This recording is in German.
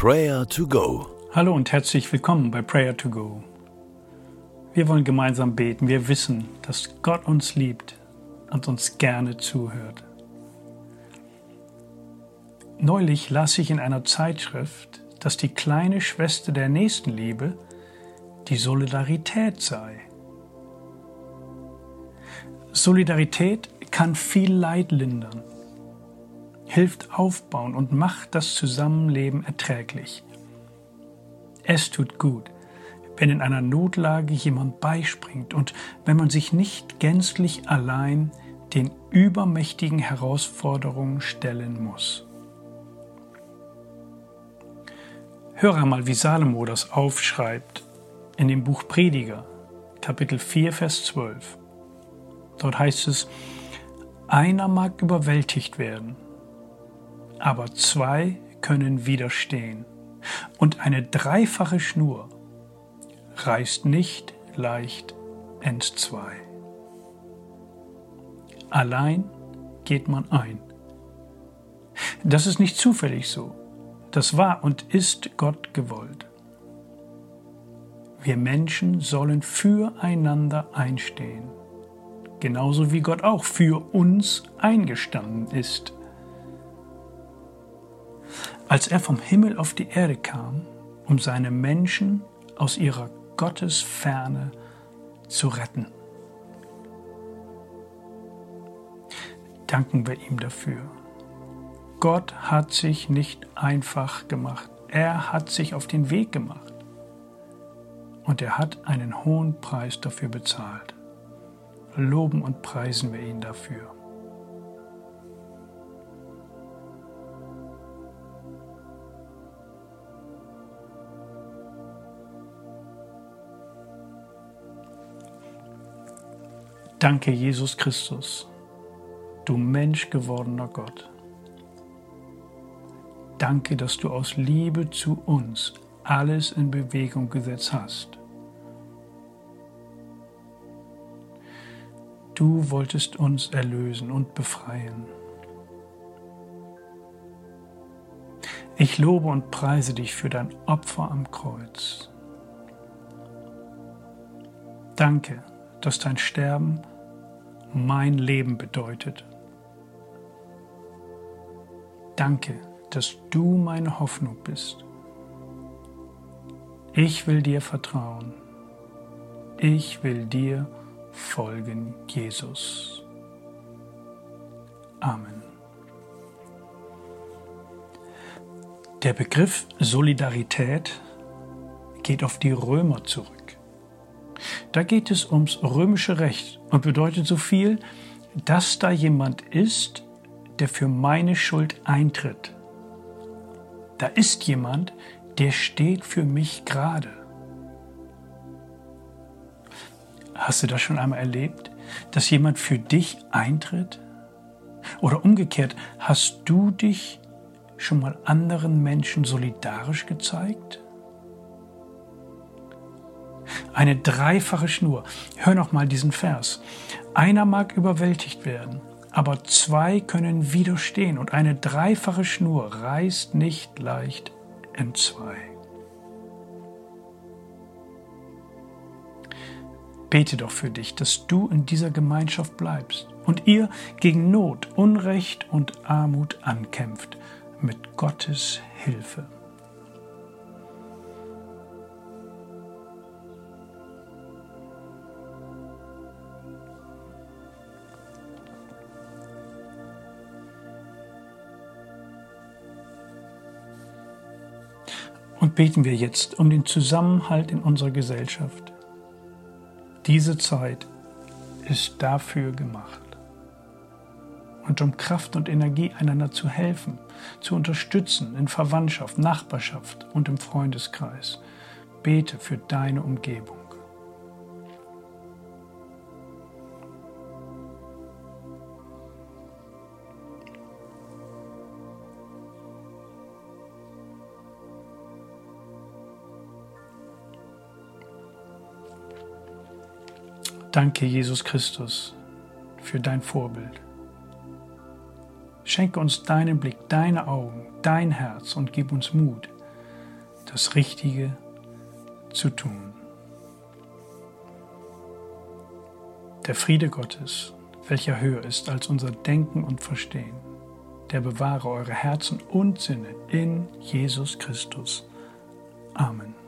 Prayer to Go. Hallo und herzlich willkommen bei Prayer to Go. Wir wollen gemeinsam beten. Wir wissen, dass Gott uns liebt und uns gerne zuhört. Neulich las ich in einer Zeitschrift, dass die kleine Schwester der Nächstenliebe die Solidarität sei. Solidarität kann viel Leid lindern, hilft aufbauen und macht das Zusammenleben erträglich. Es tut gut, wenn in einer Notlage jemand beispringt und wenn man sich nicht gänzlich allein den übermächtigen Herausforderungen stellen muss. Höre mal, wie Salomo das aufschreibt in dem Buch Prediger, Kapitel 4, Vers 12. Dort heißt es, einer mag überwältigt werden, aber zwei können widerstehen. Und eine dreifache Schnur reißt nicht leicht entzwei. Allein geht man ein. Das ist nicht zufällig so. Das war und ist Gott gewollt. Wir Menschen sollen füreinander einstehen, genauso wie Gott auch für uns eingestanden ist. Als er vom Himmel auf die Erde kam, um seine Menschen aus ihrer Gottesferne zu retten. Danken wir ihm dafür. Gott hat sich nicht einfach gemacht. Er hat sich auf den Weg gemacht. Und er hat einen hohen Preis dafür bezahlt. Loben und preisen wir ihn dafür. Danke, Jesus Christus, du Mensch gewordener Gott. Danke, dass du aus Liebe zu uns alles in Bewegung gesetzt hast. Du wolltest uns erlösen und befreien. Ich lobe und preise dich für dein Opfer am Kreuz. Danke, dass dein Sterben mein Leben bedeutet. Danke, dass du meine Hoffnung bist. Ich will dir vertrauen. Ich will dir folgen, Jesus. Amen. Der Begriff Solidarität geht auf die Römer zurück. Da geht es ums römische Recht und bedeutet so viel, dass da jemand ist, der für meine Schuld eintritt. Da ist jemand, der steht für mich gerade. Hast du das schon einmal erlebt, dass jemand für dich eintritt? Oder umgekehrt, hast du dich schon mal anderen Menschen solidarisch gezeigt? Eine dreifache Schnur. Hör noch mal diesen Vers. Einer mag überwältigt werden, aber zwei können widerstehen und eine dreifache Schnur reißt nicht leicht entzwei. Bete doch für dich, dass du in dieser Gemeinschaft bleibst und ihr gegen Not, Unrecht und Armut ankämpft mit Gottes Hilfe. Und beten wir jetzt um den Zusammenhalt in unserer Gesellschaft. Diese Zeit ist dafür gemacht. Und um Kraft und Energie einander zu helfen, zu unterstützen in Verwandtschaft, Nachbarschaft und im Freundeskreis. Bete für deine Umgebung. Danke, Jesus Christus, für dein Vorbild. Schenke uns deinen Blick, deine Augen, dein Herz und gib uns Mut, das Richtige zu tun. Der Friede Gottes, welcher höher ist als unser Denken und Verstehen, der bewahre eure Herzen und Sinne in Jesus Christus. Amen.